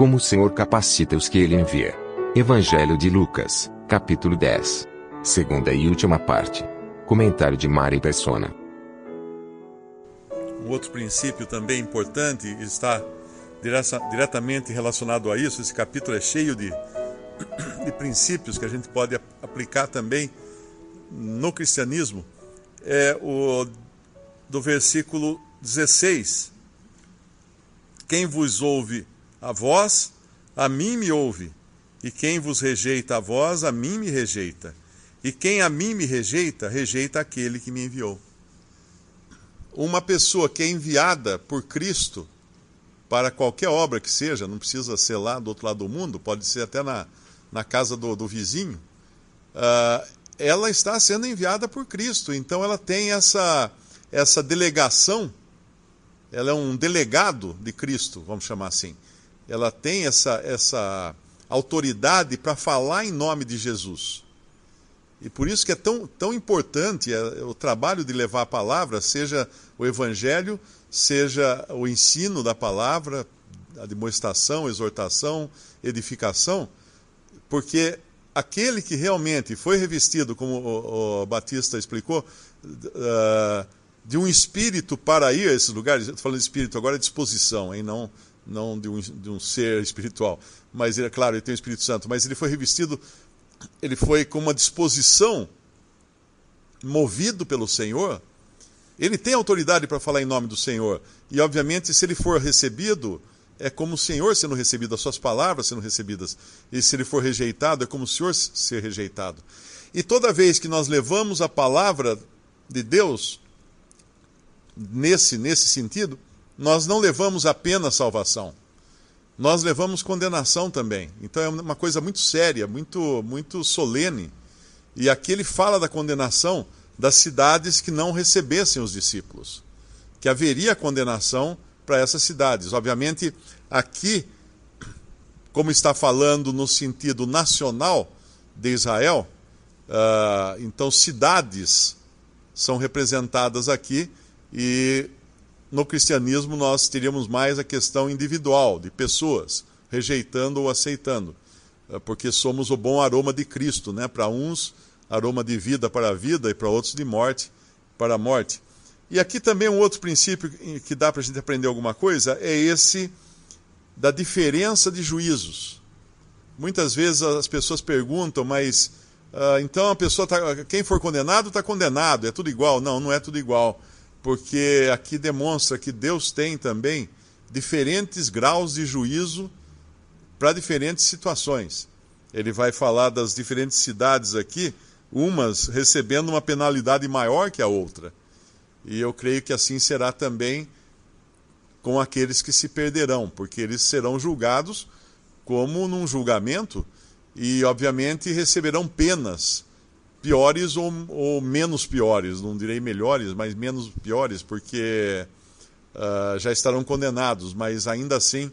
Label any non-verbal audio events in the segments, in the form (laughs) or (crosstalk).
Como o Senhor capacita os que ele envia. Evangelho de Lucas, capítulo 10. Segunda e última parte. Comentário de Mari Persona. Um outro princípio também importante está direta- diretamente relacionado a isso. Esse capítulo é cheio de, (coughs) de princípios que a gente pode ap- aplicar também no cristianismo. É o do versículo 16. Quem vos ouve a vós, a mim me ouve. E quem vos rejeita a vós, a mim me rejeita. E quem a mim me rejeita, rejeita aquele que me enviou uma pessoa que é enviada por Cristo para qualquer obra que seja, não precisa ser lá do outro lado do mundo, pode ser até na, na casa do, do vizinho, ah, ela está sendo enviada por Cristo. Então ela tem essa, essa delegação, ela é um delegado de Cristo, vamos chamar assim. Ela tem essa, essa autoridade para falar em nome de Jesus. E por isso que é tão, tão importante é, o trabalho de levar a palavra, seja o evangelho, seja o ensino da palavra, a demonstração, exortação, edificação, porque aquele que realmente foi revestido, como o, o Batista explicou, uh, de um espírito para ir a esses lugares, estou falando de espírito agora, é disposição, hein? não, não de, um, de um ser espiritual, mas é claro, ele tem o Espírito Santo, mas ele foi revestido ele foi com uma disposição, movido pelo Senhor, ele tem autoridade para falar em nome do Senhor. E, obviamente, se ele for recebido, é como o Senhor sendo recebido, as suas palavras sendo recebidas. E se ele for rejeitado, é como o Senhor ser rejeitado. E toda vez que nós levamos a palavra de Deus, nesse, nesse sentido, nós não levamos apenas salvação nós levamos condenação também. Então é uma coisa muito séria, muito, muito solene. E aqui ele fala da condenação das cidades que não recebessem os discípulos. Que haveria condenação para essas cidades. Obviamente, aqui, como está falando no sentido nacional de Israel, uh, então cidades são representadas aqui e no cristianismo nós teríamos mais a questão individual, de pessoas, rejeitando ou aceitando, porque somos o bom aroma de Cristo, né? Para uns, aroma de vida para a vida, e para outros, de morte para a morte. E aqui também um outro princípio que dá para a gente aprender alguma coisa é esse da diferença de juízos. Muitas vezes as pessoas perguntam, mas uh, então a pessoa tá, quem for condenado está condenado, é tudo igual? Não, não é tudo igual porque aqui demonstra que Deus tem também diferentes graus de juízo para diferentes situações. Ele vai falar das diferentes cidades aqui, umas recebendo uma penalidade maior que a outra. E eu creio que assim será também com aqueles que se perderão, porque eles serão julgados como num julgamento e, obviamente, receberão penas piores ou, ou, menos piores, não direi melhores, mas menos piores, porque uh, já estarão condenados, mas ainda assim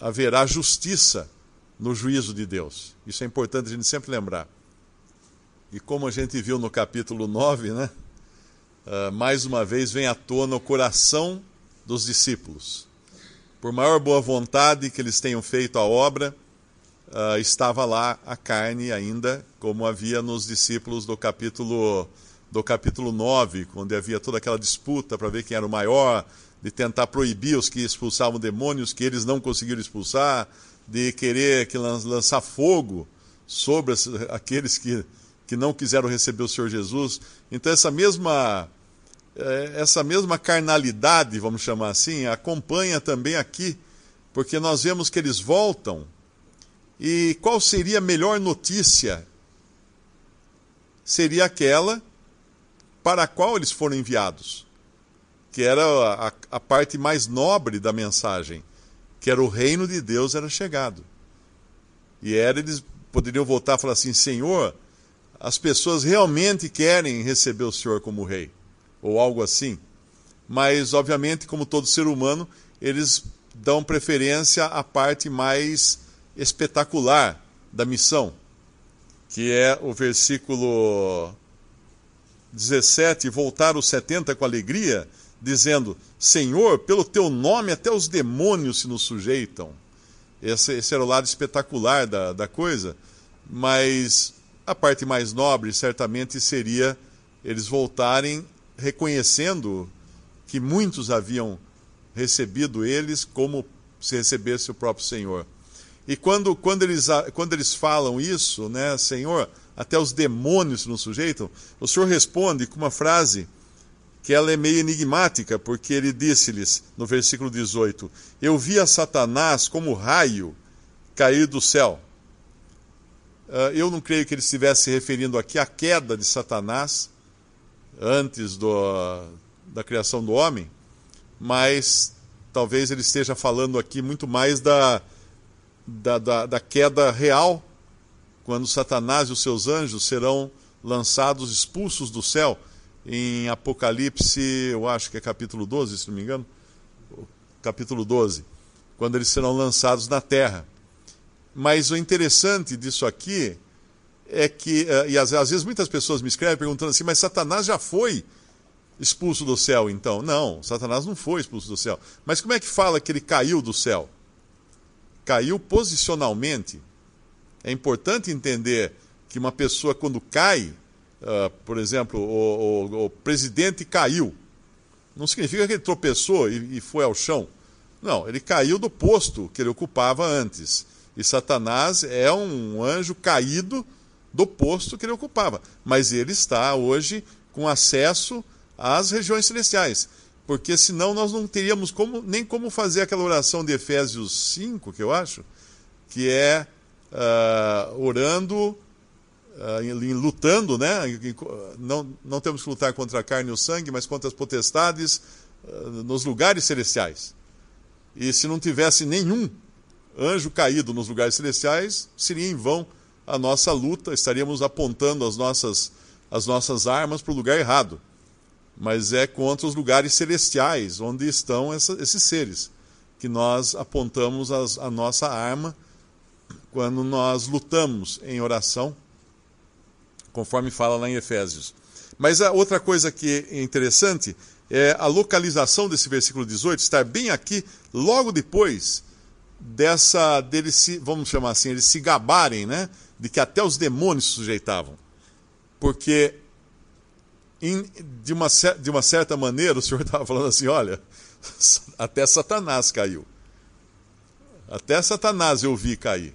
haverá justiça no juízo de Deus. Isso é importante a gente sempre lembrar. E como a gente viu no capítulo 9, né, uh, mais uma vez vem à tona o coração dos discípulos. Por maior boa vontade que eles tenham feito a obra, uh, estava lá a carne ainda, como havia nos discípulos do capítulo, do capítulo 9, onde havia toda aquela disputa para ver quem era o maior, de tentar proibir os que expulsavam demônios, que eles não conseguiram expulsar, de querer que lançar fogo sobre aqueles que, que não quiseram receber o Senhor Jesus. Então essa mesma essa mesma carnalidade, vamos chamar assim, acompanha também aqui, porque nós vemos que eles voltam e qual seria a melhor notícia? Seria aquela para a qual eles foram enviados. que era a, a parte mais nobre da mensagem, que era o reino de Deus era chegado. E era eles poderiam voltar e falar assim: Senhor, as pessoas realmente querem receber o Senhor como rei, ou algo assim. Mas, obviamente, como todo ser humano, eles dão preferência à parte mais espetacular da missão, que é o versículo 17: voltar os 70 com alegria, dizendo: Senhor, pelo teu nome até os demônios se nos sujeitam. Esse, esse era o lado espetacular da, da coisa, mas a parte mais nobre certamente seria eles voltarem reconhecendo que muitos haviam recebido eles como se recebesse o próprio Senhor. E quando, quando, eles, quando eles falam isso, né, Senhor, até os demônios nos sujeitam, o Senhor responde com uma frase que ela é meio enigmática, porque ele disse-lhes, no versículo 18: Eu vi a Satanás como raio cair do céu. Ah, eu não creio que ele estivesse se referindo aqui à queda de Satanás antes do, da criação do homem, mas talvez ele esteja falando aqui muito mais da, da, da, da queda real, quando Satanás e os seus anjos serão lançados, expulsos do céu, em Apocalipse, eu acho que é capítulo 12, se não me engano, capítulo 12, quando eles serão lançados na terra. Mas o interessante disso aqui é que, eh, e às, às vezes muitas pessoas me escrevem perguntando assim, mas Satanás já foi expulso do céu então? Não, Satanás não foi expulso do céu. Mas como é que fala que ele caiu do céu? Caiu posicionalmente. É importante entender que uma pessoa, quando cai, uh, por exemplo, o, o, o, presidente caiu, não significa que ele tropeçou e, e foi ao chão. Não, ele caiu do posto que ele ocupava antes. E Satanás é um anjo caído do posto que ele ocupava. Mas ele está hoje com acesso às regiões celestiais. Porque senão nós não teríamos como, nem como fazer aquela oração de Efésios 5, que eu acho, que é uh, orando, uh, lutando, né? Não, não temos que lutar contra a carne e o sangue, mas contra as potestades uh, nos lugares celestiais. E se não tivesse nenhum anjo caído nos lugares celestiais, seria em vão a nossa luta, estaríamos apontando as nossas, as nossas armas para o lugar errado. Mas é contra os lugares celestiais, onde estão essa, esses seres, que nós apontamos as, a nossa arma quando nós lutamos em oração, conforme fala lá em Efésios. Mas a outra coisa que é interessante é a localização desse versículo 18 estar bem aqui, logo depois dessa deles se, vamos chamar assim, eles se gabarem, né, de que até os demônios se sujeitavam. Porque em, de, uma, de uma certa maneira o Senhor (laughs) estava falando assim, olha, até Satanás caiu. Até Satanás eu vi cair.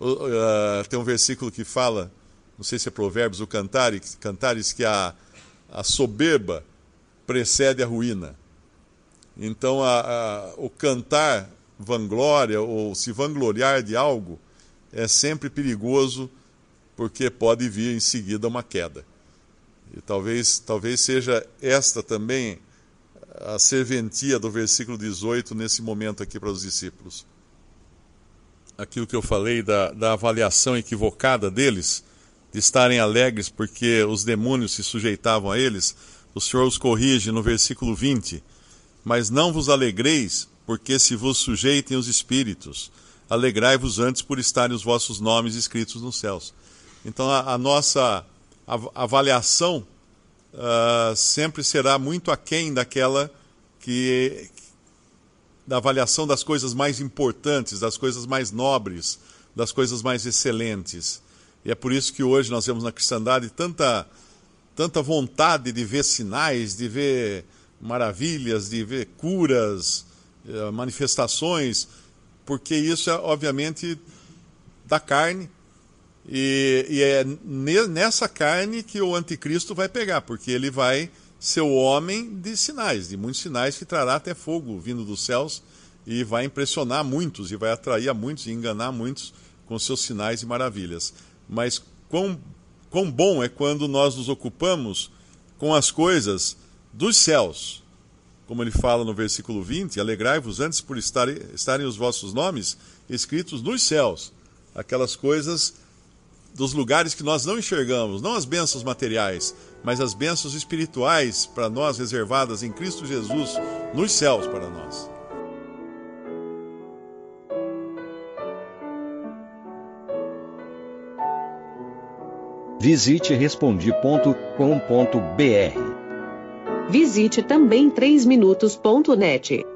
Uh, tem um versículo que fala, não sei se é Provérbios ou Cantares, Cantares que a, a soberba precede a ruína. Então, a, a, o cantar vanglória ou se vangloriar de algo é sempre perigoso porque pode vir em seguida uma queda. E talvez, talvez seja esta também a serventia do versículo 18 nesse momento aqui para os discípulos. Aquilo que eu falei da, da avaliação equivocada deles, de estarem alegres porque os demônios se sujeitavam a eles, o Senhor os corrige no versículo 20. Mas não vos alegreis porque se vos sujeitem os espíritos, alegrai-vos antes por estarem os vossos nomes escritos nos céus. Então a, a nossa avaliação uh, sempre será muito aquém daquela que da avaliação das coisas mais importantes, das coisas mais nobres, das coisas mais excelentes. E é por isso que hoje nós vemos na cristandade tanta tanta vontade de ver sinais, de ver maravilhas, de ver curas, eh, manifestações, porque isso é obviamente da carne e, e, é nessa carne que o anticristo vai pegar, porque ele vai ser o homem de sinais, de muitos sinais que trará até fogo vindo dos céus e vai impressionar muitos e vai atrair a muitos e enganar muitos com seus sinais e maravilhas. Mas quão, quão bom é quando nós nos ocupamos com as coisas dos céus, como ele fala no versículo 20: Alegrai-vos antes por estarem, estarem os vossos nomes escritos nos céus. Aquelas coisas dos lugares que nós não enxergamos, não as bênçãos materiais, mas as bênçãos espirituais para nós reservadas em Cristo Jesus nos céus para nós. Visite respondi.com.br. Visite também 3minutos.net.